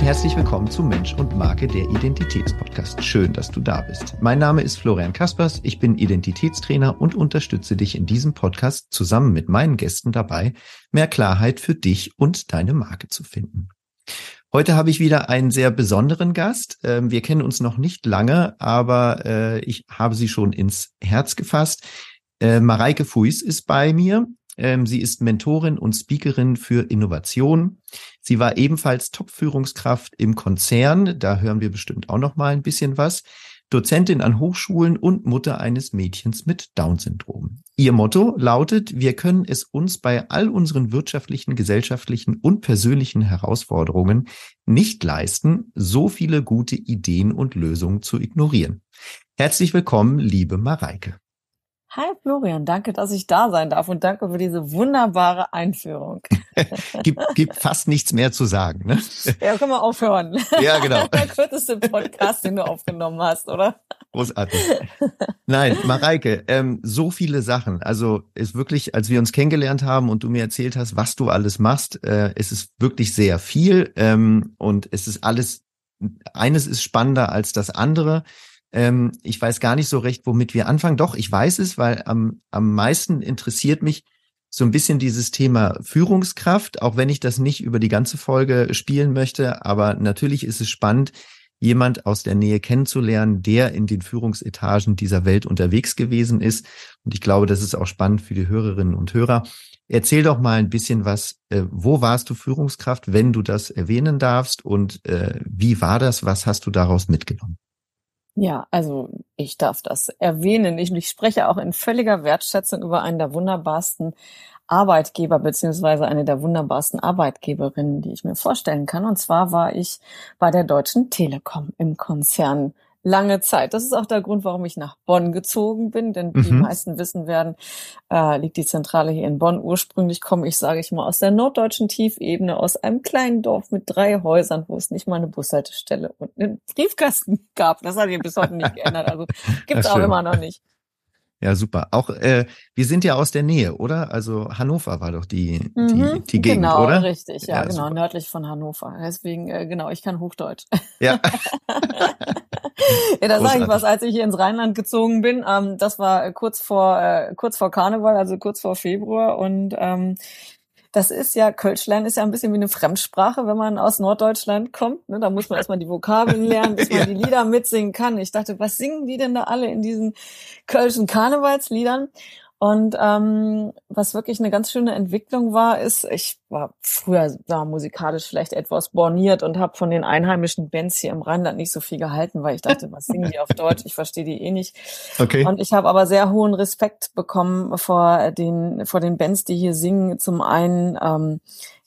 und herzlich willkommen zu Mensch und Marke, der Identitätspodcast. Schön, dass du da bist. Mein Name ist Florian Kaspers, ich bin Identitätstrainer und unterstütze dich in diesem Podcast zusammen mit meinen Gästen dabei, mehr Klarheit für dich und deine Marke zu finden. Heute habe ich wieder einen sehr besonderen Gast. Ähm, wir kennen uns noch nicht lange, aber äh, ich habe sie schon ins Herz gefasst. Äh, Mareike Fuis ist bei mir. Ähm, sie ist Mentorin und Speakerin für Innovation. Sie war ebenfalls Top-Führungskraft im Konzern. Da hören wir bestimmt auch noch mal ein bisschen was. Dozentin an Hochschulen und Mutter eines Mädchens mit Down-Syndrom. Ihr Motto lautet, wir können es uns bei all unseren wirtschaftlichen, gesellschaftlichen und persönlichen Herausforderungen nicht leisten, so viele gute Ideen und Lösungen zu ignorieren. Herzlich willkommen, liebe Mareike. Hi Florian, danke, dass ich da sein darf und danke für diese wunderbare Einführung. gibt, gibt fast nichts mehr zu sagen. Ne? Ja, können wir aufhören. Ja, genau. Der kürzeste Podcast, den du aufgenommen hast, oder? Großartig. Nein, Mareike, ähm, so viele Sachen. Also ist wirklich, als wir uns kennengelernt haben und du mir erzählt hast, was du alles machst, äh, es ist wirklich sehr viel ähm, und es ist alles, eines ist spannender als das andere. Ähm, ich weiß gar nicht so recht, womit wir anfangen. Doch, ich weiß es, weil am, am meisten interessiert mich so ein bisschen dieses Thema Führungskraft, auch wenn ich das nicht über die ganze Folge spielen möchte. Aber natürlich ist es spannend, jemand aus der Nähe kennenzulernen, der in den Führungsetagen dieser Welt unterwegs gewesen ist. Und ich glaube, das ist auch spannend für die Hörerinnen und Hörer. Erzähl doch mal ein bisschen was. Äh, wo warst du Führungskraft, wenn du das erwähnen darfst? Und äh, wie war das? Was hast du daraus mitgenommen? Ja, also ich darf das erwähnen. Ich, ich spreche auch in völliger Wertschätzung über einen der wunderbarsten Arbeitgeber beziehungsweise eine der wunderbarsten Arbeitgeberinnen, die ich mir vorstellen kann. Und zwar war ich bei der Deutschen Telekom im Konzern lange Zeit. Das ist auch der Grund, warum ich nach Bonn gezogen bin, denn mhm. die meisten wissen werden, äh, liegt die Zentrale hier in Bonn. Ursprünglich komme ich, sage ich mal, aus der norddeutschen Tiefebene, aus einem kleinen Dorf mit drei Häusern, wo es nicht mal eine Bushaltestelle und einen Briefkasten gab. Das hat sich bis heute nicht geändert. Also gibt's auch immer noch nicht. Ja, super. Auch äh, wir sind ja aus der Nähe, oder? Also Hannover war doch die die, mhm, die Gegend, genau, oder? Genau, richtig. Ja, ja genau, super. nördlich von Hannover. Deswegen äh, genau, ich kann Hochdeutsch. Ja. ja, da sage ich was, als ich hier ins Rheinland gezogen bin. Ähm, das war kurz vor äh, kurz vor Karneval, also kurz vor Februar und ähm, das ist ja, Kölsch lernen ist ja ein bisschen wie eine Fremdsprache, wenn man aus Norddeutschland kommt. Ne? Da muss man erstmal die Vokabeln lernen, bis man ja. die Lieder mitsingen kann. Ich dachte, was singen die denn da alle in diesen Kölschen Karnevalsliedern? Und ähm, was wirklich eine ganz schöne Entwicklung war, ist, ich war früher da musikalisch vielleicht etwas borniert und habe von den einheimischen Bands hier im Rheinland nicht so viel gehalten, weil ich dachte, was singen die auf Deutsch? Ich verstehe die eh nicht. Okay. Und ich habe aber sehr hohen Respekt bekommen vor den vor den Bands, die hier singen. Zum einen ähm,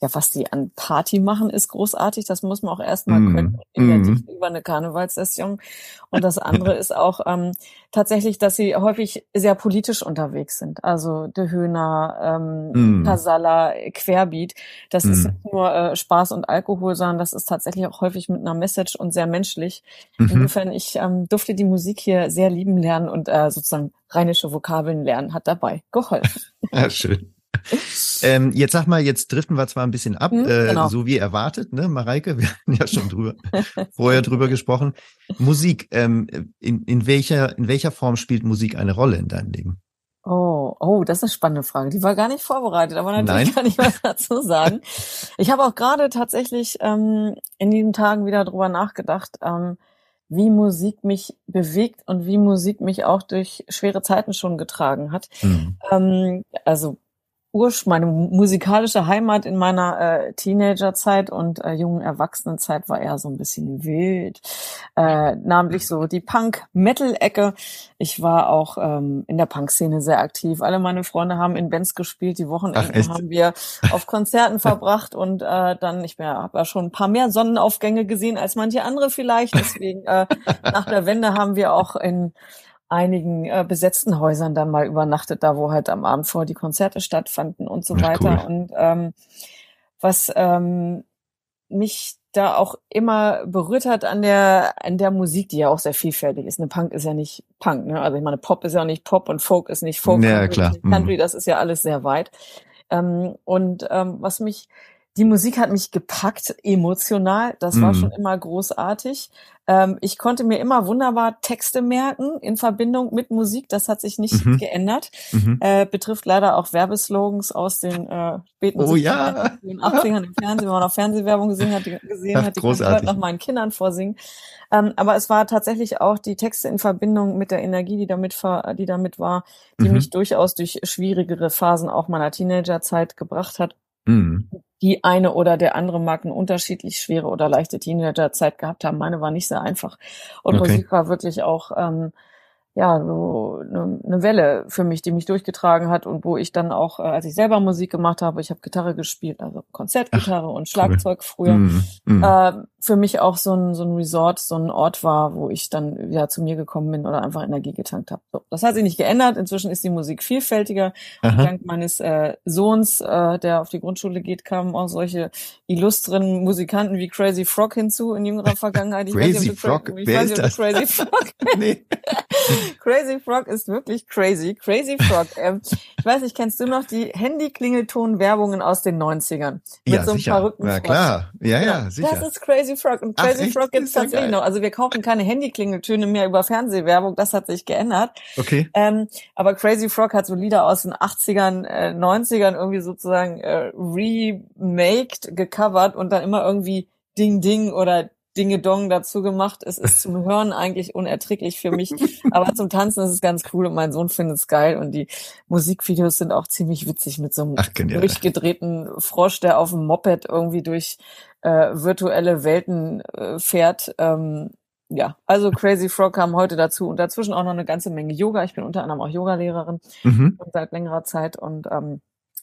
ja, was die an Party machen, ist großartig. Das muss man auch erstmal mm. können, mm. über eine Karnevalssession. Und das andere ist auch ähm, tatsächlich, dass sie häufig sehr politisch unterwegs sind. Also De Höhner, ähm, mm. Casalla, Querbeat. Das mm. ist nicht nur äh, Spaß und Alkohol, sondern das ist tatsächlich auch häufig mit einer Message und sehr menschlich. -hmm. Insofern, ich ähm, durfte die Musik hier sehr lieben lernen und äh, sozusagen rheinische Vokabeln lernen, hat dabei geholfen. Ja, schön ähm, jetzt sag mal, jetzt driften wir zwar ein bisschen ab, hm, äh, genau. so wie erwartet, ne, Mareike? Wir hatten ja schon drüber, vorher drüber gesprochen. Musik, ähm, in, in welcher, in welcher Form spielt Musik eine Rolle in deinem Leben? Oh, oh, das ist eine spannende Frage. Die war gar nicht vorbereitet, aber natürlich Nein. kann ich was dazu sagen. Ich habe auch gerade tatsächlich ähm, in diesen Tagen wieder drüber nachgedacht, ähm, wie Musik mich bewegt und wie Musik mich auch durch schwere Zeiten schon getragen hat. Mhm. Ähm, also Ursch, meine musikalische Heimat in meiner äh, Teenagerzeit und äh, jungen Erwachsenenzeit war eher so ein bisschen wild, äh, namentlich so die Punk-Metal-Ecke. Ich war auch ähm, in der Punk-Szene sehr aktiv. Alle meine Freunde haben in Bands gespielt, die Wochenenden haben wir auf Konzerten verbracht und äh, dann, ich habe ja schon ein paar mehr Sonnenaufgänge gesehen als manche andere vielleicht. Deswegen äh, nach der Wende haben wir auch in einigen äh, besetzten Häusern dann mal übernachtet, da wo halt am Abend vor die Konzerte stattfanden und so Ach, weiter. Cool. Und ähm, was ähm, mich da auch immer berührt hat an der an der Musik, die ja auch sehr vielfältig ist. Eine Punk ist ja nicht Punk, ne? Also ich meine, Pop ist ja nicht Pop und Folk ist nicht Folk. Ja, klar. Country, mhm. das ist ja alles sehr weit. Ähm, und ähm, was mich Die Musik hat mich gepackt, emotional. Das war schon Mhm. immer großartig. Ähm, ich konnte mir immer wunderbar Texte merken in Verbindung mit Musik. Das hat sich nicht Mhm. geändert. Mhm. Äh, betrifft leider auch Werbeslogans aus den äh, späten Oh 70ern, ja. den 80ern im Fernsehen, wenn man noch Fernsehwerbung gesehen hat, die, gesehen Ach, hat, die kann ich heute großartig. noch meinen Kindern vorsingen. Ähm, aber es war tatsächlich auch die Texte in Verbindung mit der Energie, die damit, ver die damit war, die Mhm. mich durchaus durch schwierigere Phasen auch meiner Teenagerzeit gebracht hat. Die eine oder der andere mag eine unterschiedlich schwere oder leichte Teenagerzeit gehabt haben. Meine war nicht sehr einfach. Und Okay. Musik war wirklich auch ähm, ja so eine, eine Welle für mich, die mich durchgetragen hat und wo ich dann auch, äh, als ich selber Musik gemacht habe, ich habe Gitarre gespielt, also Konzertgitarre und Schlagzeug früher, Mhm. Mhm. äh, für mich auch so ein, so ein Resort, so ein Ort war, wo ich dann wieder zu mir gekommen bin oder einfach Energie getankt habe. So, das hat sich nicht geändert. Inzwischen ist die Musik vielfältiger. Dank meines äh, Sohns, äh, der auf die Grundschule geht, kamen auch solche illustren Musikanten wie Crazy Frog hinzu in jüngerer Vergangenheit. Ich Crazy weiß Frog? Ich Wer weiß ist du Crazy Frog Nee. Crazy Frog ist wirklich crazy. Crazy Frog. Ähm, ich weiß nicht, kennst du noch die Handy-Klingelton-Werbungen aus den 90ern? Mit Ja, so einem sicher. verrückten Ja, klar. Ja, ja, sicher. Das ist Crazy Frog. Und Ach, Crazy echt? Frog gibt's tatsächlich geil. noch. Also wir kaufen keine Handy-Klingeltöne mehr über Fernsehwerbung. Das hat sich geändert. Okay. Ähm, aber Crazy Frog hat so Lieder aus den 80ern, äh, 90ern irgendwie sozusagen äh, remaked, gecovert und dann immer irgendwie Ding Ding oder Dinge Dong dazu gemacht. Es ist zum Hören eigentlich unerträglich für mich, aber zum Tanzen ist es ganz cool und mein Sohn findet es geil und die Musikvideos sind auch ziemlich witzig mit so einem Ach, durchgedrehten Frosch, der auf dem Moped irgendwie durch äh, virtuelle Welten äh, fährt. Ähm, ja, also Crazy Frog kam heute dazu und dazwischen auch noch eine ganze Menge Yoga. Ich bin unter anderem auch Yogalehrerin Mhm. seit längerer Zeit und ähm,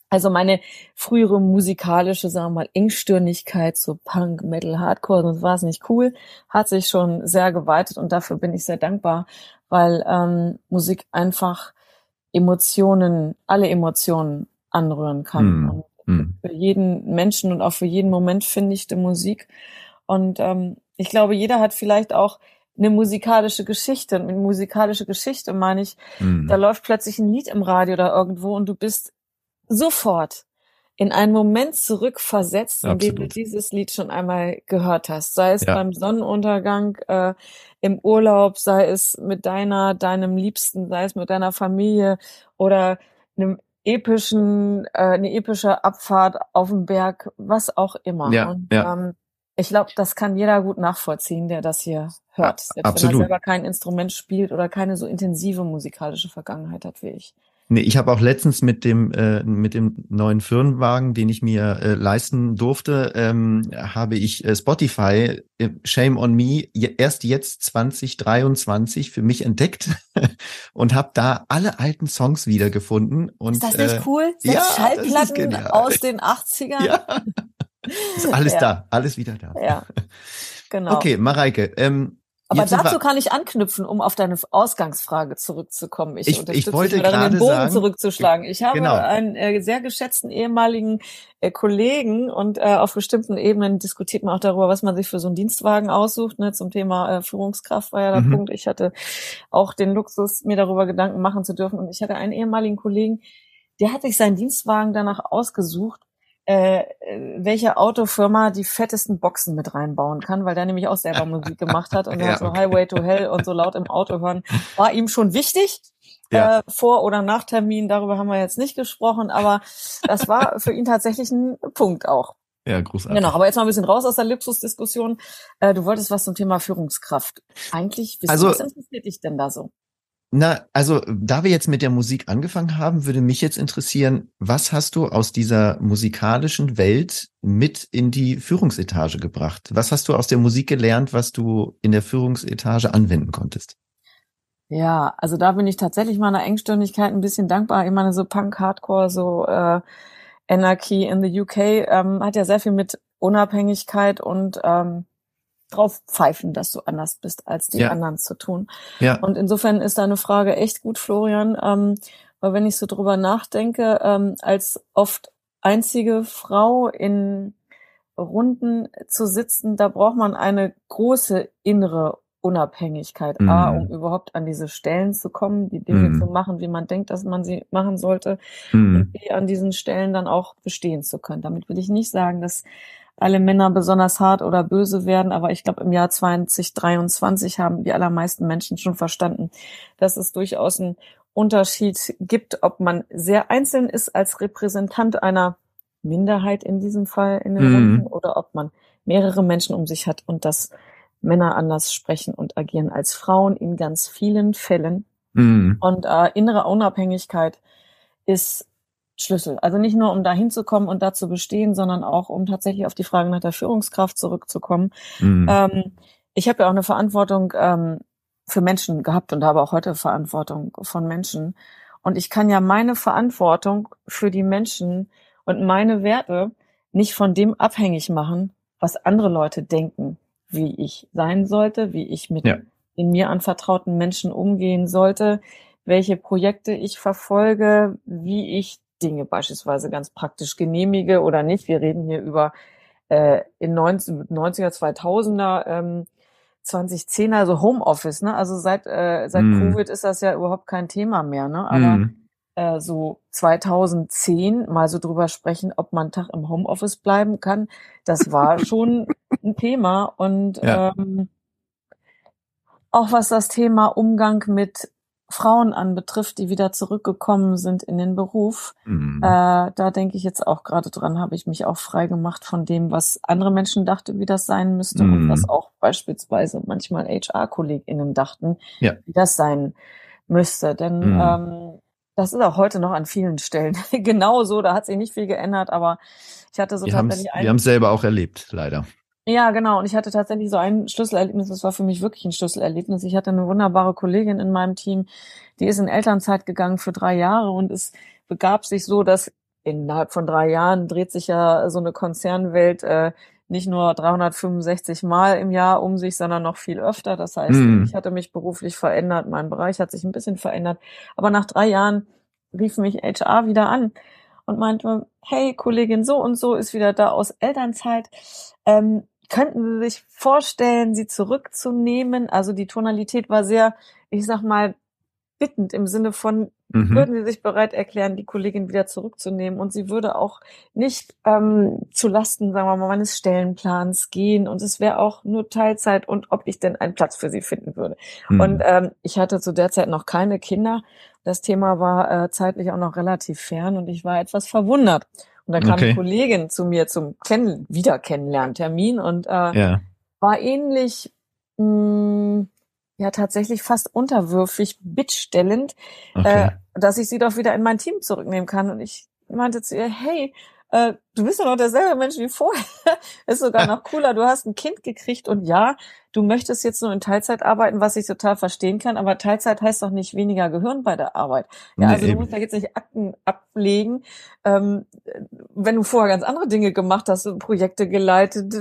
also meine frühere musikalische, sagen wir mal, Engstirnigkeit, so Punk, Metal, Hardcore, das war es nicht cool, hat sich schon sehr geweitet und dafür bin ich sehr dankbar, weil ähm, Musik einfach Emotionen, alle Emotionen anrühren kann. Mhm. Und Mhm. für jeden Menschen und auch für jeden Moment finde ich die Musik. Und ähm, ich glaube, jeder hat vielleicht auch eine musikalische Geschichte. Und mit musikalische Geschichte meine ich, Mhm. da läuft plötzlich ein Lied im Radio oder irgendwo und du bist sofort in einen Moment zurückversetzt, in dem du dieses Lied schon einmal gehört hast. Sei es Ja. beim Sonnenuntergang, äh, im Urlaub, sei es mit deiner, deinem Liebsten, sei es mit deiner Familie oder einem epischen, äh, eine epische Abfahrt auf dem Berg, was auch immer. Ja, und ja. Ähm, ich glaube, das kann jeder gut nachvollziehen, der das hier hört. Selbst wenn absolut. er selber kein Instrument spielt oder keine so intensive musikalische Vergangenheit hat wie ich. Nee, ich habe auch letztens mit dem äh, mit dem neuen Firmenwagen, den ich mir äh, leisten durfte, ähm, habe ich äh, Spotify äh, Shame on Me je- erst jetzt 2023 für mich entdeckt und habe da alle alten Songs wiedergefunden und Ist das nicht äh, cool? ja, das ist Schallplatten aus den 80ern? ja, ist alles Ja. da, alles wieder da. Ja, genau. Okay, Mareike, ähm, Aber jetzt dazu kann ich anknüpfen, um auf deine Ausgangsfrage zurückzukommen. Ich, Ich- ich unterstütze wollte dich darin, den Bogen sagen- zurückzuschlagen. Ich habe Genau. einen äh, sehr geschätzten ehemaligen äh, Kollegen und äh, auf bestimmten Ebenen diskutiert man auch darüber, was man sich für so einen Dienstwagen aussucht. Ne? Zum Thema äh, Führungskraft war ja der Mhm. Punkt. Ich hatte auch den Luxus, mir darüber Gedanken machen zu dürfen. Und ich hatte einen ehemaligen Kollegen, der hat sich seinen Dienstwagen danach ausgesucht, äh, welche Autofirma die fettesten Boxen mit reinbauen kann, weil der nämlich auch selber Musik gemacht hat und Ja, so okay. Highway to Hell und so laut im Auto hören, war ihm schon wichtig. Ja. Äh, vor oder nach Termin, darüber haben wir jetzt nicht gesprochen, aber das war für ihn tatsächlich ein Punkt auch. ja großartig. Genau, aber jetzt mal ein bisschen raus aus der Luxusdiskussion. Äh, du wolltest was zum Thema Führungskraft. Eigentlich wissen, Also- was interessiert dich denn da so? Na, also da wir jetzt mit der Musik angefangen haben, würde mich jetzt interessieren, was hast du aus dieser musikalischen Welt mit in die Führungsetage gebracht? Was hast du aus der Musik gelernt, was du in der Führungsetage anwenden konntest? Ja, also da bin ich tatsächlich meiner Engstirnigkeit ein bisschen dankbar. Ich meine, so Punk, Hardcore, so äh, Anarchy in the UK ähm, hat ja sehr viel mit Unabhängigkeit und ähm, drauf pfeifen, dass du anders bist als die Ja. anderen zu tun. Ja, Und insofern ist deine Frage echt gut, Florian, ähm, weil wenn ich so drüber nachdenke, ähm, als oft einzige Frau in Runden zu sitzen, da braucht man eine große innere Unabhängigkeit. Mhm. A, um überhaupt an diese Stellen zu kommen, die Dinge mhm. zu machen, wie man denkt, dass man sie machen sollte. Mhm. Und B, an diesen Stellen dann auch bestehen zu können. Damit will ich nicht sagen, dass alle Männer besonders hart oder böse werden, aber ich glaube, im Jahr 2023 haben die allermeisten Menschen schon verstanden, dass es durchaus einen Unterschied gibt, ob man sehr einzeln ist als Repräsentant einer Minderheit in diesem Fall in den mhm. Runden oder ob man mehrere Menschen um sich hat und dass Männer anders sprechen und agieren als Frauen in ganz vielen Fällen. Mhm. Und äh, innere Unabhängigkeit ist Schlüssel. Also nicht nur, um da hinzukommen und da zu bestehen, sondern auch, um tatsächlich auf die Frage nach der Führungskraft zurückzukommen. Mhm. Ähm, ich habe ja auch eine Verantwortung ähm, für Menschen gehabt und habe auch heute Verantwortung von Menschen. Und ich kann ja meine Verantwortung für die Menschen und meine Werte nicht von dem abhängig machen, was andere Leute denken, wie ich sein sollte, wie ich mit ja. in mir anvertrauten Menschen umgehen sollte, welche Projekte ich verfolge, wie ich Dinge beispielsweise ganz praktisch genehmige oder nicht. Wir reden hier über äh, in 90, 90er, 2000er, ähm, 2010er, also Homeoffice, ne? Also seit, äh, seit mm. Covid ist das ja überhaupt kein Thema mehr, ne? Aber mm. äh, so 2010 mal so drüber sprechen, ob man einen Tag im Homeoffice bleiben kann, das war schon ein Thema. Und ja. ähm, auch was das Thema Umgang mit Frauen anbetrifft, die wieder zurückgekommen sind in den Beruf, mhm. äh, da denke ich jetzt auch gerade dran, habe ich mich auch frei gemacht von dem, was andere Menschen dachten, wie das sein müsste mhm. und was auch beispielsweise manchmal HR-KollegInnen dachten, ja. wie das sein müsste. Denn mhm. ähm, das ist auch heute noch an vielen Stellen genauso, da hat sich nicht viel geändert, aber ich hatte so wir tatsächlich Wir haben es selber auch erlebt, leider. Ja, genau. Und ich hatte tatsächlich so ein Schlüsselerlebnis, das war für mich wirklich ein Schlüsselerlebnis. Ich hatte eine wunderbare Kollegin in meinem Team, die ist in Elternzeit gegangen für drei Jahre und es begab sich so, dass innerhalb von drei Jahren dreht sich ja so eine Konzernwelt äh, nicht nur 365 Mal im Jahr um sich, sondern noch viel öfter. Das heißt, mm. ich hatte mich beruflich verändert, mein Bereich hat sich ein bisschen verändert. Aber nach drei Jahren rief mich HR wieder an und meinte, hey, Kollegin so und so ist wieder da aus Elternzeit. Ähm, könnten Sie sich vorstellen, sie zurückzunehmen? Also die Tonalität war sehr, ich sag mal, bittend im Sinne von, mhm. würden Sie sich bereit erklären, die Kollegin wieder zurückzunehmen? Und sie würde auch nicht ähm, zu Lasten, sagen wir mal, meines Stellenplans gehen. Und es wäre auch nur Teilzeit und ob ich denn einen Platz für sie finden würde. Mhm. Und ähm, ich hatte zu der Zeit noch keine Kinder. Das Thema war äh, zeitlich auch noch relativ fern und ich war etwas verwundert. Und dann kam okay. eine Kollegin zu mir zum Kennen Wiederkennenlerntermin und äh, ja. war ähnlich, mh, mm, ja tatsächlich fast unterwürfig, bittstellend, okay. äh, dass ich sie doch wieder in mein Team zurücknehmen kann. Und ich meinte zu ihr, hey, äh, du bist doch noch derselbe Mensch wie vorher. ist sogar noch cooler. Du hast ein Kind gekriegt und ja, du möchtest jetzt nur in Teilzeit arbeiten, was ich total verstehen kann, aber Teilzeit heißt doch nicht weniger Gehirn bei der Arbeit. Ja, nee, also du musst da jetzt nicht Akten ablegen, ähm, wenn du vorher ganz andere Dinge gemacht hast, Projekte geleitet,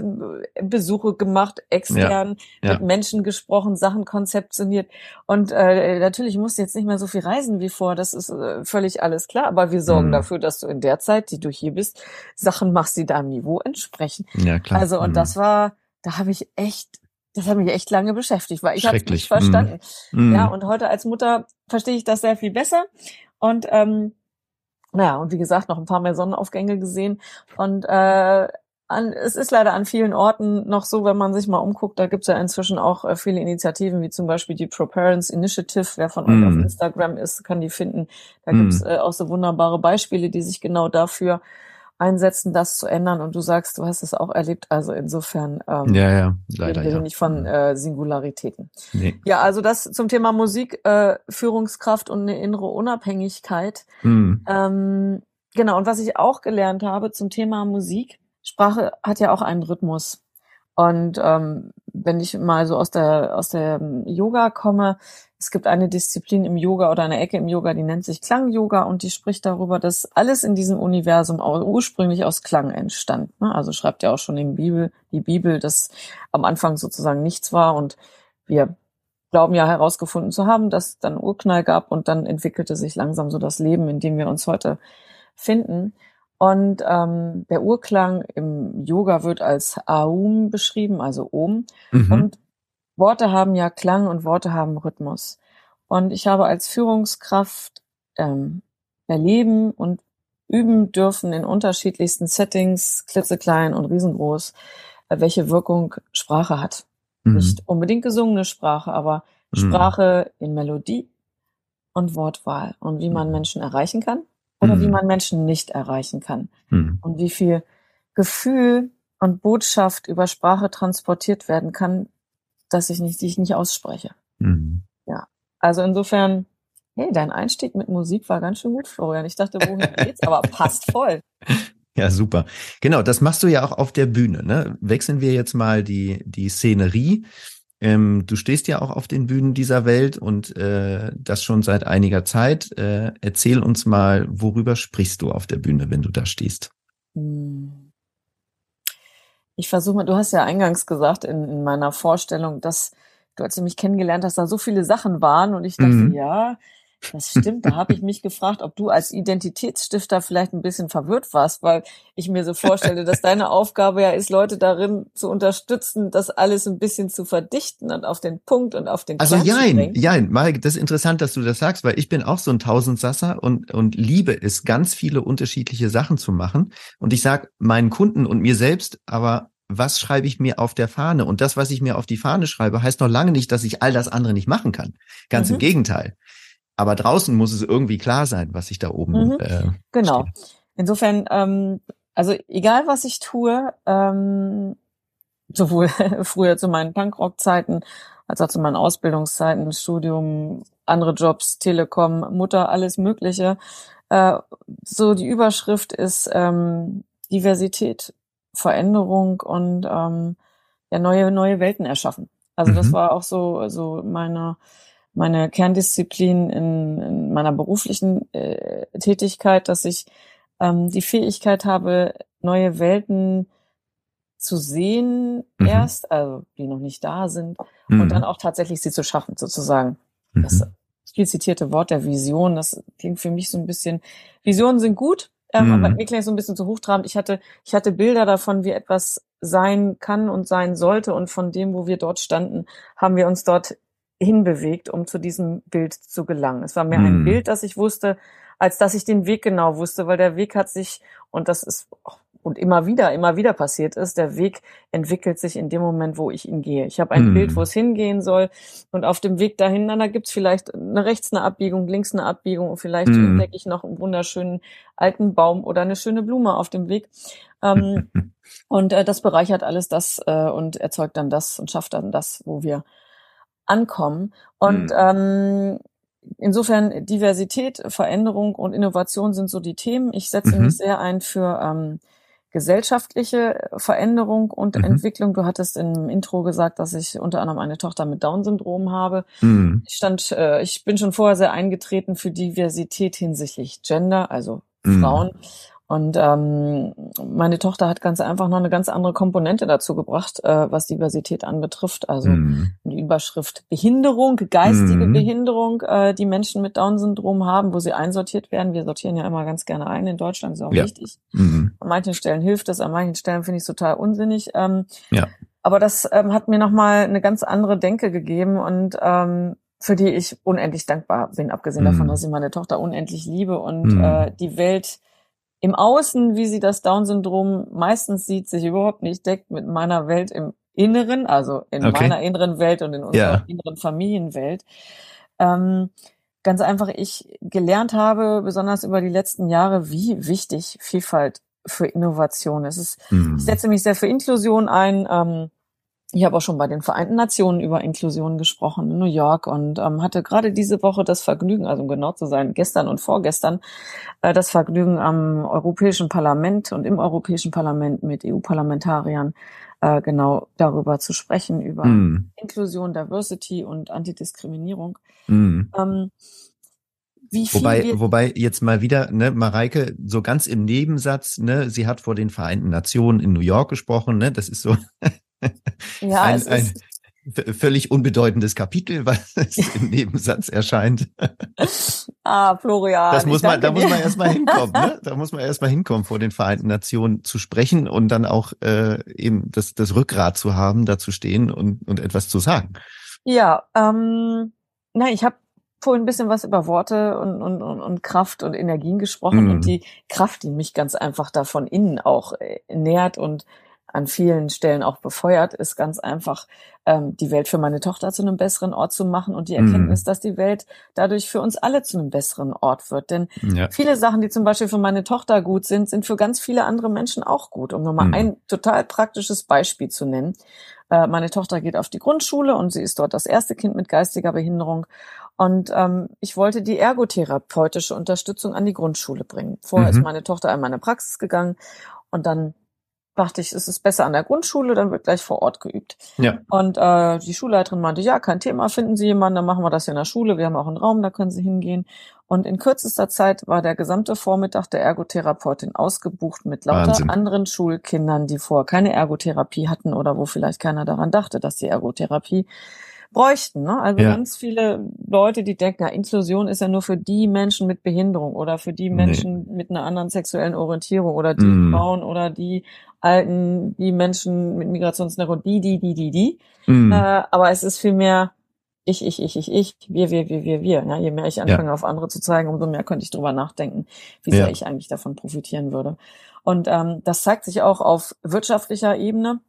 Besuche gemacht, extern, ja, ja. mit Menschen gesprochen, Sachen konzeptioniert und äh, natürlich musst du jetzt nicht mehr so viel reisen wie vor, das ist äh, völlig alles klar, aber wir sorgen mhm. dafür, dass du in der Zeit, die du hier bist, Sachen machst, die deinem Niveau entsprechen. Ja, klar. Also und mhm. das war, da habe ich echt das hat mich echt lange beschäftigt, weil ich habe nicht verstanden. Mm. Ja, und heute als Mutter verstehe ich das sehr viel besser. Und ähm, naja, und wie gesagt, noch ein paar mehr Sonnenaufgänge gesehen. Und äh, an, es ist leider an vielen Orten noch so, wenn man sich mal umguckt, da gibt's ja inzwischen auch äh, viele Initiativen, wie zum Beispiel die ProParents Initiative. Wer von mm. euch auf Instagram ist, kann die finden. Da mm. gibt's äh, auch so wunderbare Beispiele, die sich genau dafür einsetzen, das zu ändern. Und du sagst, du hast es auch erlebt. Also insofern ähm, ja, ja, leider, reden wir ja. nicht von äh, Singularitäten. Nee. Ja, also das zum Thema Musik, äh, Führungskraft und eine innere Unabhängigkeit. Mhm. Ähm, genau, und was ich auch gelernt habe zum Thema Musik, Sprache hat ja auch einen Rhythmus. Und ähm, wenn ich mal so aus der aus der Yoga komme, es gibt eine Disziplin im Yoga oder eine Ecke im Yoga, die nennt sich Klang-Yoga und die spricht darüber, dass alles in diesem Universum ursprünglich aus Klang entstand. Ne? Also schreibt ja auch schon in Bibel, die Bibel, dass am Anfang sozusagen nichts war und wir glauben ja herausgefunden zu haben, dass es dann Urknall gab und dann entwickelte sich langsam so das Leben, in dem wir uns heute finden. Und ähm, der Urklang im Yoga wird als Aum beschrieben, also Om. Mhm. Und Worte haben ja Klang und Worte haben Rhythmus. Und ich habe als Führungskraft ähm, erleben und üben dürfen in unterschiedlichsten Settings, klitzeklein und riesengroß, äh, welche Wirkung Sprache hat. Mhm. Nicht unbedingt gesungene Sprache, aber mhm. Sprache in Melodie und Wortwahl und wie man mhm. Menschen erreichen kann oder mhm. wie man Menschen nicht erreichen kann mhm. und wie viel Gefühl und Botschaft über Sprache transportiert werden kann, dass ich nicht, die ich nicht ausspreche. Mhm. Ja. Also insofern, hey, dein Einstieg mit Musik war ganz schön gut, Florian. Ich dachte, wohin geht's? Aber passt voll. Ja, super. Genau, das machst du ja auch auf der Bühne. Ne? Wechseln wir jetzt mal die, die Szenerie. Ähm, du stehst ja auch auf den Bühnen dieser Welt und äh, das schon seit einiger Zeit. Äh, erzähl uns mal, worüber sprichst du auf der Bühne, wenn du da stehst? Hm. Ich versuche mal, du hast ja eingangs gesagt in, in, meiner Vorstellung, dass du, als du mich kennengelernt hast, da so viele Sachen waren und ich dachte, mhm. ja, das stimmt. Da habe ich mich gefragt, ob du als Identitätsstifter vielleicht ein bisschen verwirrt warst, weil ich mir so vorstelle, dass deine Aufgabe ja ist, Leute darin zu unterstützen, das alles ein bisschen zu verdichten und auf den Punkt und auf den Also jein, jein, Mike, das ist interessant, dass du das sagst, weil ich bin auch so ein Tausendsasser und, und liebe es, ganz viele unterschiedliche Sachen zu machen. Und ich sag meinen Kunden und mir selbst, aber was schreibe ich mir auf der Fahne? Und das, was ich mir auf die Fahne schreibe, heißt noch lange nicht, dass ich all das andere nicht machen kann. Ganz mhm. im Gegenteil. Aber draußen muss es irgendwie klar sein, was sich da oben. Mhm. Äh, genau. Steht. Insofern, ähm, also egal was ich tue, ähm, sowohl früher zu meinen Punkrock-Zeiten als auch zu meinen Ausbildungszeiten, Studium, andere Jobs, Telekom, Mutter, alles Mögliche. Äh, so die Überschrift ist ähm, Diversität, Veränderung und ähm, ja neue neue Welten erschaffen. Also mhm. das war auch so so meine meine Kerndisziplin in, in meiner beruflichen äh, Tätigkeit, dass ich ähm, die Fähigkeit habe, neue Welten zu sehen mhm. erst, also die noch nicht da sind, mhm. und dann auch tatsächlich sie zu schaffen, sozusagen. Mhm. Das viel zitierte Wort der Vision, das klingt für mich so ein bisschen, Visionen sind gut, ähm, aber mhm. mir klingt so ein bisschen zu hochtrabend. Ich hatte, ich hatte Bilder davon, wie etwas sein kann und sein sollte, und von dem, wo wir dort standen, haben wir uns dort hinbewegt, um zu diesem Bild zu gelangen. Es war mehr ein hm. Bild, das ich wusste, als dass ich den Weg genau wusste, weil der Weg hat sich, und das ist und immer wieder, immer wieder passiert ist, der Weg entwickelt sich in dem Moment, wo ich ihn gehe. Ich habe ein mm. Bild, wo es hingehen soll und auf dem Weg dahin, dann da gibt's vielleicht eine rechts eine Abbiegung, links eine Abbiegung und vielleicht mm. entdecke ich noch einen wunderschönen alten Baum oder eine schöne Blume auf dem Weg. Ähm, und äh, das bereichert alles das äh, und erzeugt dann das und schafft dann das, wo wir ankommen. Und mhm. ähm, insofern Diversität, Veränderung und Innovation sind so die Themen. Ich setze mhm. mich sehr ein für ähm, gesellschaftliche Veränderung und mhm. Entwicklung. Du hattest im Intro gesagt, dass ich unter anderem eine Tochter mit Down-Syndrom habe. Mhm. Ich stand, äh, ich bin schon vorher sehr eingetreten für Diversität hinsichtlich Gender, also mhm. Frauen. Und ähm, meine Tochter hat ganz einfach noch eine ganz andere Komponente dazu gebracht, äh, was Diversität anbetrifft. Also mhm. die Überschrift Behinderung, geistige mhm. Behinderung, äh, die Menschen mit Down-Syndrom haben, wo sie einsortiert werden. Wir sortieren ja immer ganz gerne ein in Deutschland, ist auch ja. wichtig. Mhm. An manchen Stellen hilft das, an manchen Stellen finde ich es total unsinnig. Ähm, ja. Aber das ähm, hat mir nochmal eine ganz andere Denke gegeben und ähm, für die ich unendlich dankbar bin, abgesehen davon, mhm. dass ich meine Tochter unendlich liebe und mhm. äh, die Welt im Außen, wie sie das Down-Syndrom meistens sieht, sich überhaupt nicht deckt mit meiner Welt im Inneren, also in okay. meiner inneren Welt und in unserer ja. inneren Familienwelt. Ähm, ganz einfach, ich gelernt habe, besonders über die letzten Jahre, wie wichtig Vielfalt für Innovation ist. Es, mhm. Ich setze mich sehr für Inklusion ein. Ähm, ich habe auch schon bei den Vereinten Nationen über Inklusion gesprochen in New York und ähm, hatte gerade diese Woche das Vergnügen, also um genau zu sein, gestern und vorgestern, äh, das Vergnügen am Europäischen Parlament und im Europäischen Parlament mit EU-Parlamentariern äh, genau darüber zu sprechen, über mm. Inklusion, Diversity und Antidiskriminierung. Mm. Ähm, wobei, wobei jetzt mal wieder, ne, Mareike, so ganz im Nebensatz, ne, sie hat vor den Vereinten Nationen in New York gesprochen, ne, das ist so ja, ein, ein, völlig unbedeutendes Kapitel, weil es im Nebensatz erscheint. Ah, Florian. Das muss man, da muss man erstmal hinkommen, ne? Da muss man erstmal hinkommen, vor den Vereinten Nationen zu sprechen und dann auch äh, eben das, das Rückgrat zu haben, da zu stehen und, und etwas zu sagen. Ja, ähm, na, ich habe vorhin ein bisschen was über Worte und, und, und, und Kraft und Energien gesprochen mm. und die Kraft, die mich ganz einfach da von innen auch äh, nährt und an vielen Stellen auch befeuert, ist ganz einfach, ähm, die Welt für meine Tochter zu einem besseren Ort zu machen und die mhm. Erkenntnis, mm. dass die Welt dadurch für uns alle zu einem besseren Ort wird. Denn ja. viele Sachen, die zum Beispiel für meine Tochter gut sind, sind für ganz viele andere Menschen auch gut. Um nur mal mm. ein total praktisches Beispiel zu nennen. Äh, meine Tochter geht auf die Grundschule und sie ist dort das erste Kind mit geistiger Behinderung. Und ähm, ich wollte die ergotherapeutische Unterstützung an die Grundschule bringen. Vorher mhm. ist meine Tochter einmal in eine Praxis gegangen und dann dachte ich, es ist besser an der Grundschule, dann wird gleich vor Ort geübt. Ja. Und äh, die Schulleiterin meinte, ja, kein Thema, finden Sie jemanden, dann machen wir das in der Schule. Wir haben auch einen Raum, da können Sie hingehen. Und in kürzester Zeit war der gesamte Vormittag der Ergotherapeutin ausgebucht mit lauter Wahnsinn. anderen Schulkindern, die vorher keine Ergotherapie hatten oder wo vielleicht keiner daran dachte, dass die Ergotherapie bräuchten. Ne? Also ja. ganz viele Leute, die denken, ja, Inklusion ist ja nur für die Menschen mit Behinderung oder für die Menschen nee. mit einer anderen sexuellen Orientierung oder die mm. Frauen oder die Alten, die Menschen mit Migrationshintergrund, die, die, die, die, die. Mm. Äh, aber es ist vielmehr ich, ich, ich, ich, ich, wir, wir, wir, wir, wir. Ja, je mehr ich anfange, ja. auf andere zu zeigen, umso mehr könnte ich drüber nachdenken, wie sehr ja. ich eigentlich davon profitieren würde. Und ähm, das zeigt sich auch auf wirtschaftlicher Ebene.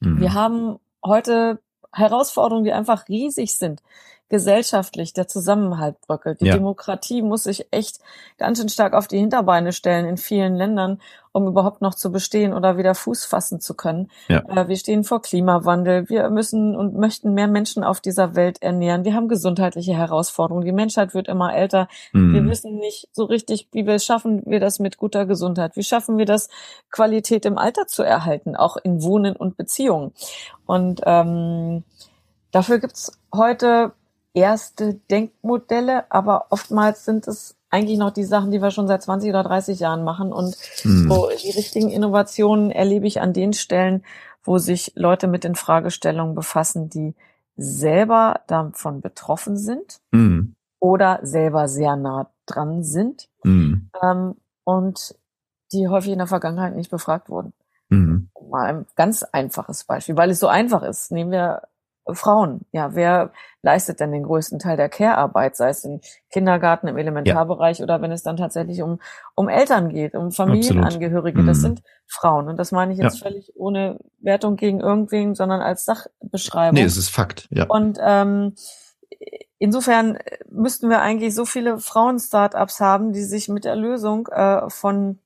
Mhm. Wir haben heute Herausforderungen, die einfach riesig sind. Gesellschaftlich, der Zusammenhalt bröckelt. Die ja. Demokratie muss sich echt ganz schön stark auf die Hinterbeine stellen in vielen Ländern, um überhaupt noch zu bestehen oder wieder Fuß fassen zu können. Ja. Äh, wir stehen vor Klimawandel. Wir müssen und möchten mehr Menschen auf dieser Welt ernähren. Wir haben gesundheitliche Herausforderungen. Die Menschheit wird immer älter. Mhm. Wir wissen nicht so richtig, wie wir schaffen wir das mit guter Gesundheit. Wie schaffen wir das, Qualität im Alter zu erhalten, auch in Wohnen und Beziehungen. Und ähm, dafür gibt's heute erste Denkmodelle, aber oftmals sind es eigentlich noch die Sachen, die wir schon seit 20 oder 30 Jahren machen. Und hm. so die richtigen Innovationen erlebe ich an den Stellen, wo sich Leute mit den Fragestellungen befassen, die selber davon betroffen sind hm. oder selber sehr nah dran sind hm. ähm, und die häufig in der Vergangenheit nicht befragt wurden. Mhm. Mal ein ganz einfaches Beispiel, weil es so einfach ist. Nehmen wir Frauen. Ja, wer leistet denn den größten Teil der Care-Arbeit, sei es im Kindergarten, im Elementarbereich ja. oder wenn es dann tatsächlich um, um Eltern geht, um Familienangehörige. Das mhm. sind Frauen. Und das meine ich jetzt ja. völlig ohne Wertung gegen irgendwen, sondern als Sachbeschreibung. Nee, es ist Fakt, ja. Und ähm, insofern müssten wir eigentlich so viele Frauen-Startups haben, die sich mit der Lösung äh, von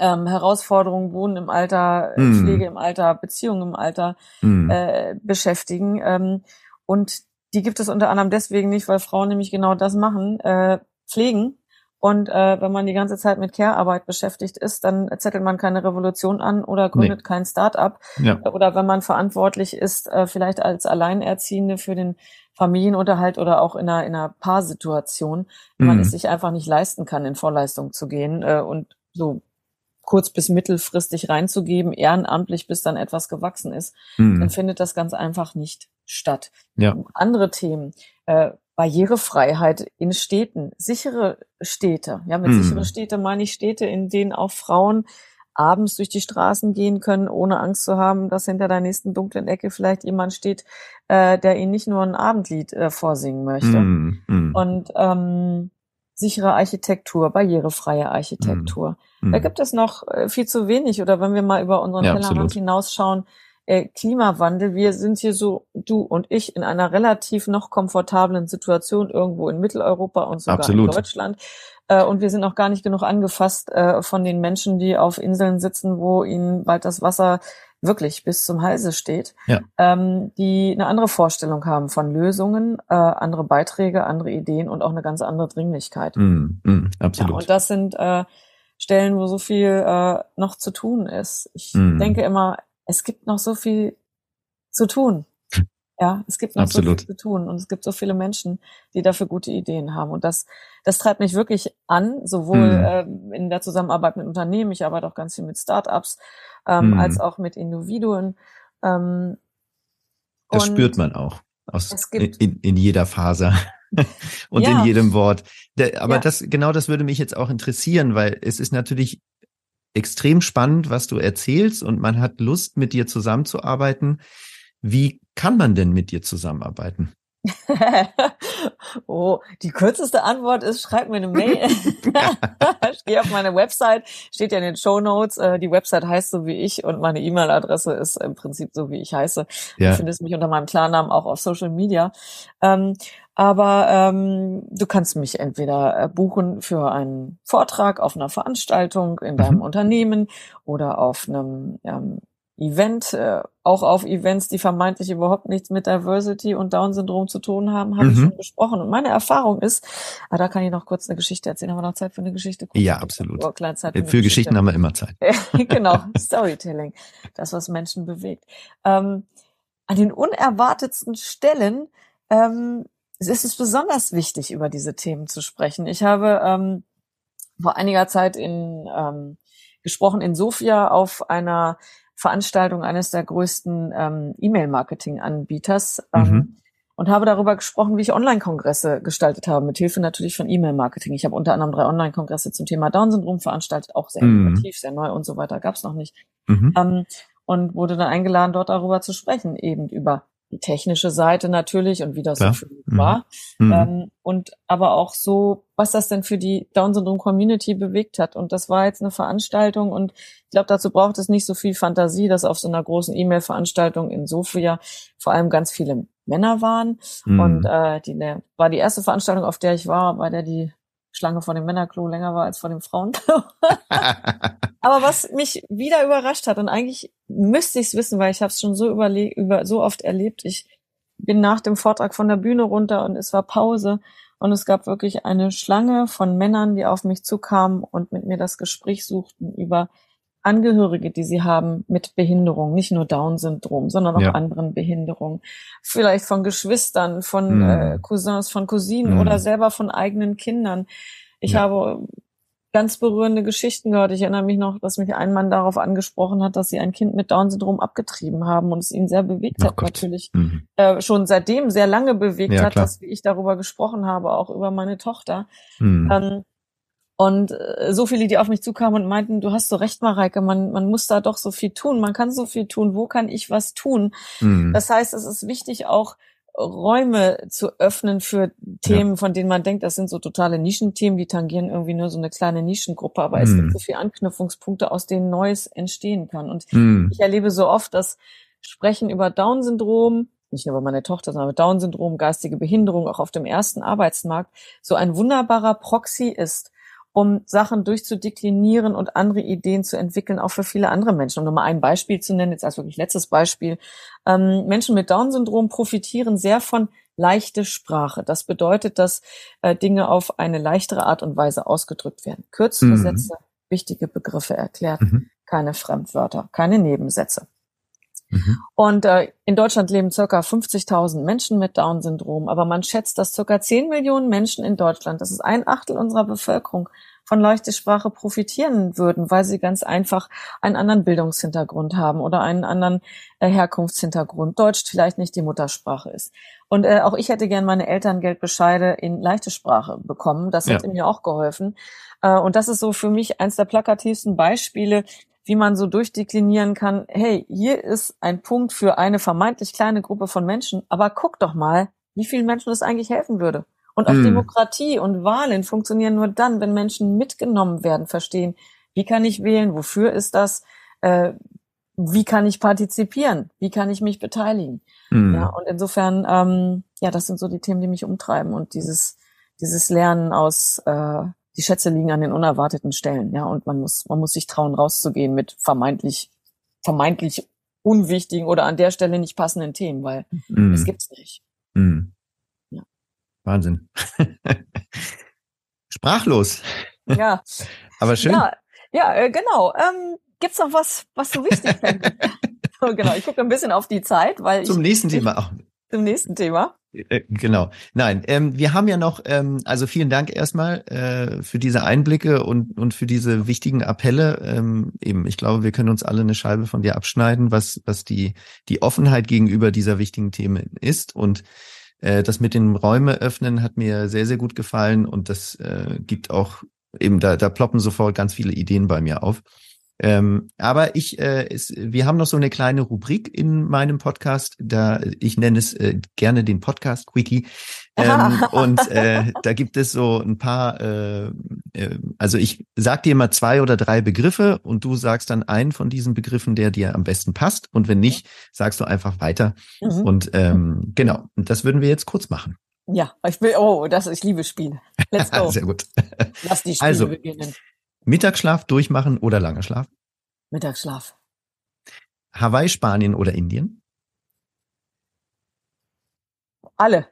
ähm, Herausforderungen, Wohnen im Alter, mm. Pflege im Alter, Beziehungen im Alter mm. äh, beschäftigen. Ähm, und die gibt es unter anderem deswegen nicht, weil Frauen nämlich genau das machen, äh, pflegen. Und äh, wenn man die ganze Zeit mit Care-Arbeit beschäftigt ist, dann zettelt man keine Revolution an oder gründet nee. kein Start-up. Ja. Oder wenn man verantwortlich ist, äh, vielleicht als Alleinerziehende für den Familienunterhalt oder auch in einer, in einer Paarsituation, mhm. man es sich einfach nicht leisten kann, in Vorleistung zu gehen äh, und so kurz- bis mittelfristig reinzugeben, ehrenamtlich, bis dann etwas gewachsen ist, mhm. dann findet das ganz einfach nicht statt. Ja. Andere Themen, äh, Barrierefreiheit in Städten, sichere Städte. Ja, mit mhm. sichere Städte meine ich Städte, in denen auch Frauen abends durch die Straßen gehen können, ohne Angst zu haben, dass hinter der nächsten dunklen Ecke vielleicht jemand steht, äh, der ihnen nicht nur ein Abendlied äh, vorsingen möchte. Mm, mm. Und ähm, sichere Architektur, barrierefreie Architektur. Mm. Da gibt es noch äh, viel zu wenig. Oder wenn wir mal über unseren ja, Tellerrand hinausschauen, äh, Klimawandel, wir sind hier so, du und ich, in einer relativ noch komfortablen Situation irgendwo in Mitteleuropa und sogar absolut. in Deutschland. Äh, und wir sind auch gar nicht genug angefasst äh, von den Menschen, die auf Inseln sitzen, wo ihnen bald das Wasser wirklich bis zum Halse steht, ja. ähm, die eine andere Vorstellung haben von Lösungen, äh, andere Beiträge, andere Ideen und auch eine ganz andere Dringlichkeit. Mm, mm, absolut. Ja, und das sind äh, Stellen, wo so viel äh, noch zu tun ist. Ich mm. denke immer, es gibt noch so viel zu tun. Ja, es gibt noch Absolut. so viel zu tun und es gibt so viele Menschen, die dafür gute Ideen haben. Und das, das treibt mich wirklich an, sowohl hm. äh, in der Zusammenarbeit mit Unternehmen, ich arbeite auch ganz viel mit Startups, ähm, hm. als auch mit Individuen. Ähm, Das spürt man auch aus, in, in jeder Faser und ja. in jedem Wort. aber ja. das, genau das würde mich jetzt auch interessieren, weil es ist natürlich extrem spannend, was du erzählst und man hat Lust, mit dir zusammenzuarbeiten. Wie kann man denn mit dir zusammenarbeiten? oh, die kürzeste Antwort ist, schreib mir eine Mail. ich gehe auf meine Website, steht ja in den Show Notes. Äh, die Website heißt so wie ich und meine E-Mail-Adresse ist im Prinzip so wie ich heiße. Ja. Du findest mich unter meinem Klarnamen auch auf Social Media. Ähm, aber ähm, du kannst mich entweder äh, buchen für einen Vortrag auf einer Veranstaltung in deinem mhm. Unternehmen oder auf einem ähm, Event, äh, auch auf Events, die vermeintlich überhaupt nichts mit Diversity und Down-Syndrom zu tun haben, habe mhm. ich schon besprochen. Und meine Erfahrung ist, ah, da kann ich noch kurz eine Geschichte erzählen. Haben wir noch Zeit für eine Geschichte? Kurz ja, absolut. Oh, für, für Geschichte. Geschichten haben wir immer Zeit. genau, Storytelling, das, was Menschen bewegt. Ähm, an den unerwartetsten Stellen ähm, es ist besonders wichtig, über diese Themen zu sprechen. Ich habe ähm, vor einiger Zeit in, ähm, gesprochen in Sofia auf einer Veranstaltung eines der größten ähm, E-Mail-Marketing-Anbieters ähm, mhm. und habe darüber gesprochen, wie ich Online-Kongresse gestaltet habe, mit Hilfe natürlich von E-Mail-Marketing. Ich habe unter anderem drei Online-Kongresse zum Thema Down-Syndrom veranstaltet, auch sehr mhm. innovativ, sehr neu und so weiter, gab es noch nicht. Mhm. Ähm, und wurde dann eingeladen, dort darüber zu sprechen, eben über die technische Seite natürlich und wie das ja. so für mich mhm. war. Mhm. Ähm, und aber auch so, was das denn für die Down-Syndrom-Community bewegt hat. Und das war jetzt eine Veranstaltung und ich glaube, dazu braucht es nicht so viel Fantasie, dass auf so einer großen E-Mail-Veranstaltung in Sofia vor allem ganz viele Männer waren. Mhm. Und äh, die ne, war die erste Veranstaltung, auf der ich war, bei der die Schlange vor dem Männerklo länger war als vor dem Frauenklo. Aber was mich wieder überrascht hat, und eigentlich müsste ich es wissen, weil ich habe es schon so überlegt, über, so oft erlebt. Ich bin nach dem Vortrag von der Bühne runter und es war Pause und es gab wirklich eine Schlange von Männern, die auf mich zukamen und mit mir das Gespräch suchten über Angehörige, die sie haben mit Behinderung, nicht nur Down-Syndrom, sondern auch ja. anderen Behinderungen. Vielleicht von Geschwistern, von mhm. äh, Cousins, von Cousinen mhm. oder selber von eigenen Kindern. Ich ja. habe ganz berührende Geschichten gehört. Ich erinnere mich noch, dass mich ein Mann darauf angesprochen hat, dass sie ein Kind mit Down-Syndrom abgetrieben haben und es ihn sehr bewegt oh hat, Gott. natürlich. Mhm. Äh, schon seitdem sehr lange bewegt ja, hat, klar. dass ich darüber gesprochen habe, auch über meine Tochter. Mhm. Ähm, und äh, so viele, die auf mich zukamen und meinten, du hast so recht, Mareike, man, man muss da doch so viel tun, man kann so viel tun, wo kann ich was tun? Mhm. Das heißt, es ist wichtig auch, Räume zu öffnen für Themen, ja. von denen man denkt, das sind so totale Nischenthemen, die tangieren irgendwie nur so eine kleine Nischengruppe, aber mm. es gibt mhm. so viele Anknüpfungspunkte, aus denen Neues entstehen kann. Und mm. ich erlebe so oft, dass Sprechen über Down-Syndrom, nicht nur über meine Tochter, sondern über Down-Syndrom, geistige Behinderung, auch auf dem ersten Arbeitsmarkt, so ein wunderbarer Proxy ist um Sachen durchzudeklinieren und andere Ideen zu entwickeln, auch für viele andere Menschen. Um nur mal ein Beispiel zu nennen, jetzt als wirklich letztes Beispiel. Ähm, Menschen mit Down-Syndrom profitieren sehr von leichte Sprache. Das bedeutet, dass äh, Dinge auf eine leichtere Art und Weise ausgedrückt werden. Kürzere mhm. Sätze, wichtige Begriffe erklärt, mhm. keine Fremdwörter, keine Nebensätze. Mhm. Und äh, in Deutschland leben circa 50.000 Menschen mit Down-Syndrom, aber man schätzt, dass circa 10 Millionen Menschen in Deutschland, das ist ein Achtel unserer Bevölkerung, von leichter Sprache profitieren würden, weil sie ganz einfach einen anderen Bildungshintergrund haben oder einen anderen äh, Herkunftshintergrund, Deutsch vielleicht nicht die Muttersprache ist. Und äh, auch ich hätte gern meine Elterngeldbescheide in leichte Sprache bekommen. Das ja. hätte mir auch geholfen. Äh, und das ist so für mich eins der plakativsten Beispiele, wie man so durchdeklinieren kann, hey, hier ist ein Punkt für eine vermeintlich kleine Gruppe von Menschen, aber guck doch mal, wie vielen Menschen das eigentlich helfen würde. Und auch hm. Demokratie und Wahlen funktionieren nur dann, wenn Menschen mitgenommen werden, verstehen, wie kann ich wählen, wofür ist das, äh, wie kann ich partizipieren, wie kann ich mich beteiligen. Hm. Ja, und insofern, ähm, ja, das sind so die Themen, die mich umtreiben und dieses, dieses Lernen aus äh, die Schätze liegen an den unerwarteten Stellen, ja, und man muss, man muss sich trauen, rauszugehen mit vermeintlich, vermeintlich unwichtigen oder an der Stelle nicht passenden Themen, weil mm. das gibt's nicht. Mm. Ja. Wahnsinn. Sprachlos. Ja. Aber schön. Ja, ja äh, genau. Ähm, gibt's noch was, was du wichtig findest? genau, ich gucke ein bisschen auf die Zeit, weil zum ich, nächsten Thema. Ich, zum nächsten Thema. Äh, genau. Nein, ähm, wir haben ja noch, ähm, also vielen Dank erstmal äh, für diese Einblicke und, und für diese wichtigen Appelle. Ähm, eben, ich glaube, wir können uns alle eine Scheibe von dir abschneiden, was, was die, die Offenheit gegenüber dieser wichtigen Themen ist. Und äh, das mit den Räume öffnen hat mir sehr, sehr gut gefallen und das äh, gibt auch eben, da, da ploppen sofort ganz viele Ideen bei mir auf. Ähm, aber ich, äh, es, wir haben noch so eine kleine Rubrik in meinem Podcast, da ich nenne es äh, gerne den Podcast Quickie. Ähm, und äh, da gibt es so ein paar, äh, äh, also ich sag dir mal zwei oder drei Begriffe und du sagst dann einen von diesen Begriffen, der dir am besten passt. Und wenn nicht, sagst du einfach weiter. Mhm. Und ähm, genau, und das würden wir jetzt kurz machen. Ja, ich will, oh, das, ich liebe Spiele. Let's go. Sehr gut. Lass die Spiele also, beginnen. Mittagsschlaf durchmachen oder langer Schlaf? Mittagsschlaf. Hawaii, Spanien oder Indien? Alle.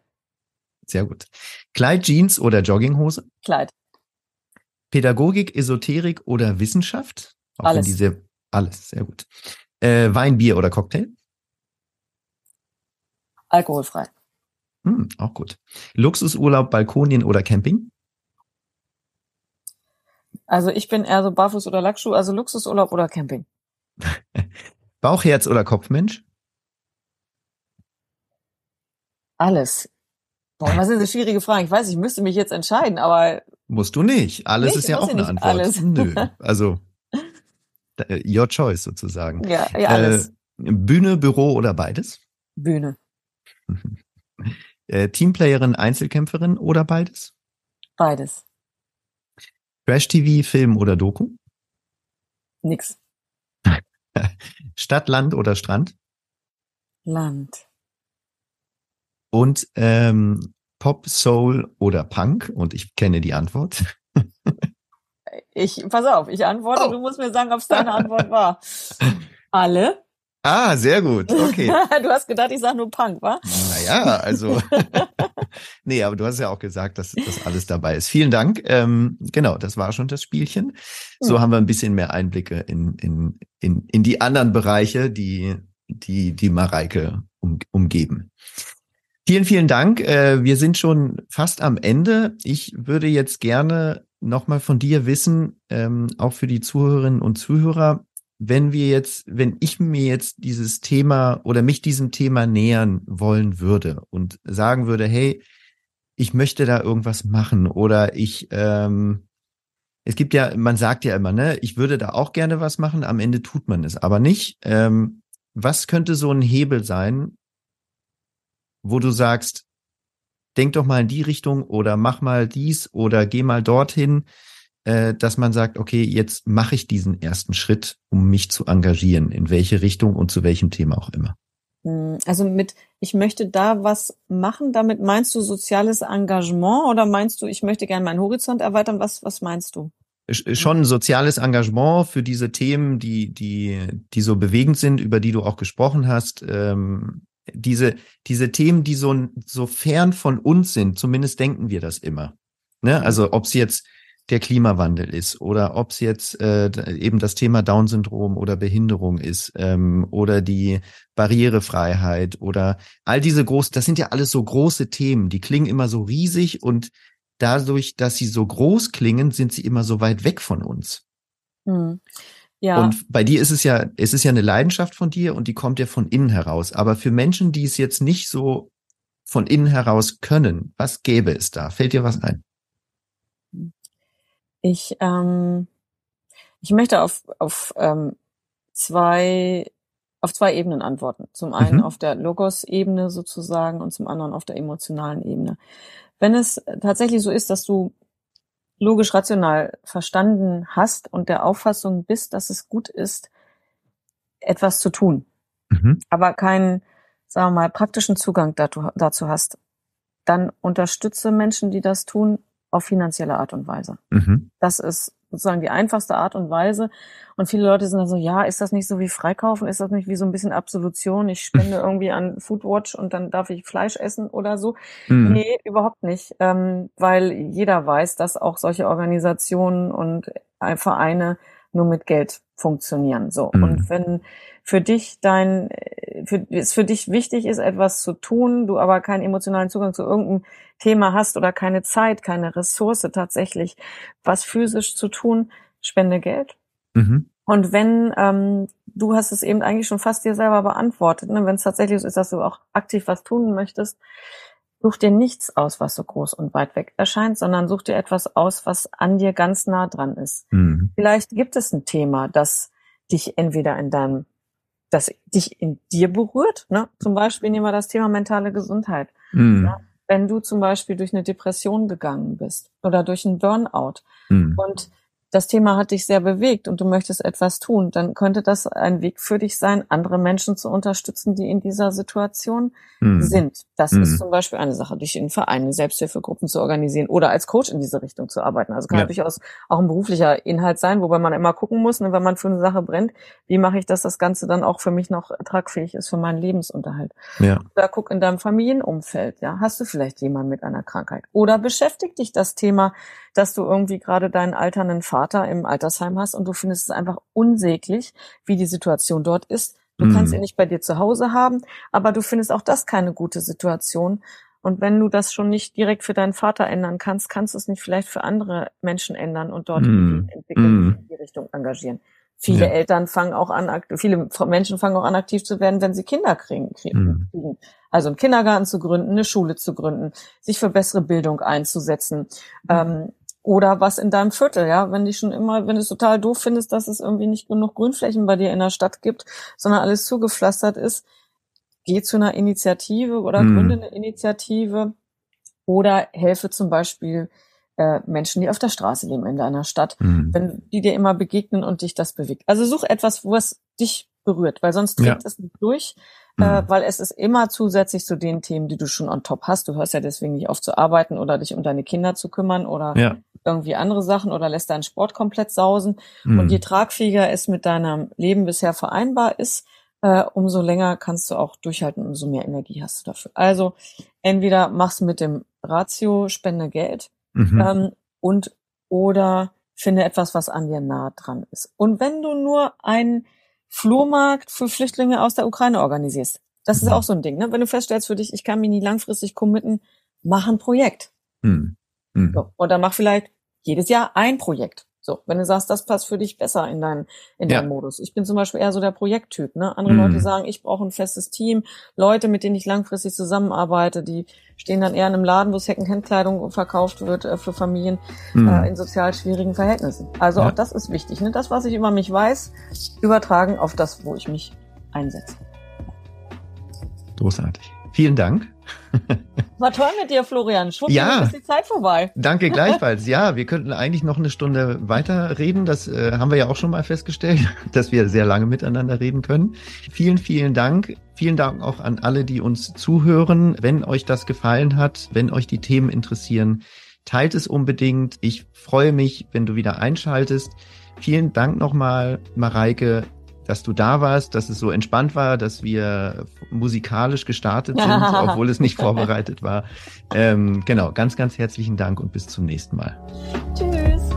Sehr gut. Kleid, Jeans oder Jogginghose? Kleid. Pädagogik, Esoterik oder Wissenschaft? Auch alles. Diese, alles, sehr gut. Äh, Wein, Bier oder Cocktail? Alkoholfrei. Hm, auch gut. Luxusurlaub, Balkonien oder Camping? Also ich bin eher so Barfuß oder Lackschuh, also Luxusurlaub oder Camping. Bauchherz oder Kopfmensch? Alles. Boah, was sind so schwierige Fragen? Ich weiß, ich müsste mich jetzt entscheiden, aber. Musst du nicht. Alles nicht, ist ja auch eine Antwort. Alles. Nö. Also, your choice sozusagen. Ja, ja, alles. Äh, Bühne, Büro oder beides? Bühne. Äh, Teamplayerin, Einzelkämpferin oder beides? Beides. Trash-TV, Film oder Doku? Nix. Stadt, Land oder Strand? Land. Und ähm, Pop, Soul oder Punk? Und ich kenne die Antwort. ich, pass auf, ich antworte, oh. du musst mir sagen, ob es deine Antwort war. Alle. Ah, sehr gut. Okay. du hast gedacht, ich sage nur Punk, wa? Naja, also. nee, aber du hast ja auch gesagt, dass das alles dabei ist. Vielen Dank. Ähm, genau, das war schon das Spielchen. So haben wir ein bisschen mehr Einblicke in, in, in, in die anderen Bereiche, die, die, die Mareike um, umgeben. Vielen, vielen Dank. Äh, wir sind schon fast am Ende. Ich würde jetzt gerne nochmal von dir wissen, ähm, auch für die Zuhörerinnen und Zuhörer, wenn wir jetzt, wenn ich mir jetzt dieses Thema oder mich diesem Thema nähern wollen würde und sagen würde, hey, ich möchte da irgendwas machen oder ich, ähm, es gibt ja, man sagt ja immer, ne, ich würde da auch gerne was machen, am Ende tut man es aber nicht. Ähm, was könnte so ein Hebel sein, wo du sagst, denk doch mal in die Richtung oder mach mal dies oder geh mal dorthin äh, dass man sagt, okay, jetzt mache ich diesen ersten Schritt, um mich zu engagieren, in welche Richtung und zu welchem Thema auch immer. Hm, also mit, ich möchte da was machen, damit meinst du soziales Engagement oder meinst du, ich möchte gerne meinen Horizont erweitern? Was, was meinst du? Schon soziales Engagement für diese Themen, die, die, die so bewegend sind, über die du auch gesprochen hast. Ähm, diese, diese Themen, die so, so fern von uns sind, zumindest denken wir das immer. Ne? Also ob es jetzt der Klimawandel ist oder ob es jetzt äh, eben das Thema Down-Syndrom oder Behinderung ist ähm, oder die Barrierefreiheit oder all diese großen, das sind ja alles so große Themen, die klingen immer so riesig und dadurch, dass sie so groß klingen, sind sie immer so weit weg von uns. Hm. Ja. Und bei dir ist es ja, es ist ja eine Leidenschaft von dir und die kommt ja von innen heraus. Aber für Menschen, die es jetzt nicht so von innen heraus können, was gäbe es da? Fällt dir was ein? Ich, ähm, ich möchte auf, auf ähm, zwei auf zwei Ebenen antworten. Zum einen mhm. auf der Logos-Ebene sozusagen und zum anderen auf der emotionalen Ebene. Wenn es tatsächlich so ist, dass du logisch rational verstanden hast und der Auffassung bist, dass es gut ist, etwas zu tun, mhm. aber keinen, sagen wir mal, praktischen Zugang dazu, dazu hast, dann unterstütze Menschen, die das tun, auf finanzielle Art und Weise. Mhm. Das ist sozusagen die einfachste Art und Weise. Und viele Leute sind dann so, ja, ist das nicht so wie Freikaufen? Ist das nicht wie so ein bisschen Absolution? Ich spende irgendwie an Foodwatch und dann darf ich Fleisch essen oder so? Mhm. Nee, überhaupt nicht. Ähm, weil jeder weiß, dass auch solche Organisationen und Vereine nur mit Geld funktionieren. So. Mhm. Und wenn für dich dein, für, es für dich wichtig ist, etwas zu tun, du aber keinen emotionalen Zugang zu irgendeinem Thema hast oder keine Zeit, keine Ressource tatsächlich, was physisch zu tun, spende Geld. Mhm. Und wenn, ähm, du hast es eben eigentlich schon fast dir selber beantwortet, ne? wenn es tatsächlich so ist, dass du auch aktiv was tun möchtest, such dir nichts aus, was so groß und weit weg erscheint, sondern such dir etwas aus, was an dir ganz nah dran ist. Mhm. Vielleicht gibt es ein Thema, das dich entweder in deinem, das dich in dir berührt, ne? Zum Beispiel nehmen wir das Thema mentale Gesundheit. Mhm. Ja? Wenn du zum Beispiel durch eine Depression gegangen bist oder durch einen Burnout mhm. und das Thema hat dich sehr bewegt und du möchtest etwas tun, dann könnte das ein Weg für dich sein, andere Menschen zu unterstützen, die in dieser Situation mhm. sind. Das mhm. ist zum Beispiel eine Sache, dich in Vereinen, Selbsthilfegruppen zu organisieren oder als Coach in diese Richtung zu arbeiten. Also kann ja. durchaus auch ein beruflicher Inhalt sein, wobei man immer gucken muss, ne, wenn man für eine Sache brennt, wie mache ich, dass das Ganze dann auch für mich noch tragfähig ist für meinen Lebensunterhalt. Ja. Da guck in deinem Familienumfeld, ja, hast du vielleicht jemanden mit einer Krankheit oder beschäftigt dich das Thema dass du irgendwie gerade deinen alternden Vater im Altersheim hast und du findest es einfach unsäglich, wie die Situation dort ist. Du mhm. kannst ihn nicht bei dir zu Hause haben, aber du findest auch das keine gute Situation. Und wenn du das schon nicht direkt für deinen Vater ändern kannst, kannst du es nicht vielleicht für andere Menschen ändern und dort mm. entwickeln, mm. in die Richtung engagieren. Viele ja. Eltern fangen auch an, viele Menschen fangen auch an, aktiv zu werden, wenn sie Kinder kriegen. kriegen. Mm. Also einen Kindergarten zu gründen, eine Schule zu gründen, sich für bessere Bildung einzusetzen. Ähm, oder was in deinem Viertel, ja, wenn dich schon immer, wenn du es total doof findest, dass es irgendwie nicht genug Grünflächen bei dir in der Stadt gibt, sondern alles zugepflastert ist, geh zu einer Initiative oder mhm. gründe eine Initiative oder helfe zum Beispiel äh, Menschen, die auf der Straße leben in deiner Stadt, mhm. wenn die dir immer begegnen und dich das bewegt. Also such etwas, wo es dich berührt, weil sonst trägt ja. es nicht durch, äh, mhm. weil es ist immer zusätzlich zu den Themen, die du schon on top hast. Du hörst ja deswegen nicht auf zu arbeiten oder dich um deine Kinder zu kümmern oder ja irgendwie andere Sachen oder lässt deinen Sport komplett sausen. Mhm. Und je tragfähiger es mit deinem Leben bisher vereinbar ist, äh, umso länger kannst du auch durchhalten, umso mehr Energie hast du dafür. Also entweder machst mit dem Ratio Spende Geld mhm. ähm, und oder finde etwas, was an dir nah dran ist. Und wenn du nur einen Flohmarkt für Flüchtlinge aus der Ukraine organisierst, das ist mhm. auch so ein Ding. Ne? Wenn du feststellst für dich, ich kann mich nie langfristig committen, mach ein Projekt. Mhm. Mhm. So, und dann mach vielleicht jedes Jahr ein Projekt. So, wenn du sagst, das passt für dich besser in deinen in ja. deinen Modus. Ich bin zum Beispiel eher so der Projekttyp. Ne? Andere mhm. Leute sagen, ich brauche ein festes Team, Leute, mit denen ich langfristig zusammenarbeite, die stehen dann eher in einem Laden, wo Secondhand-Kleidung verkauft wird äh, für Familien mhm. äh, in sozial schwierigen Verhältnissen. Also ja. auch das ist wichtig. Ne? Das, was ich über mich weiß, übertragen auf das, wo ich mich einsetze. Großartig. Vielen Dank. War toll mit dir, Florian. Schwupp, ja, ist die Zeit vorbei. Danke gleichfalls. Ja, wir könnten eigentlich noch eine Stunde weiter reden. Das äh, haben wir ja auch schon mal festgestellt, dass wir sehr lange miteinander reden können. Vielen, vielen Dank. Vielen Dank auch an alle, die uns zuhören. Wenn euch das gefallen hat, wenn euch die Themen interessieren, teilt es unbedingt. Ich freue mich, wenn du wieder einschaltest. Vielen Dank nochmal, Mareike dass du da warst, dass es so entspannt war, dass wir musikalisch gestartet sind, obwohl es nicht vorbereitet war. Ähm, genau, ganz, ganz herzlichen Dank und bis zum nächsten Mal. Tschüss.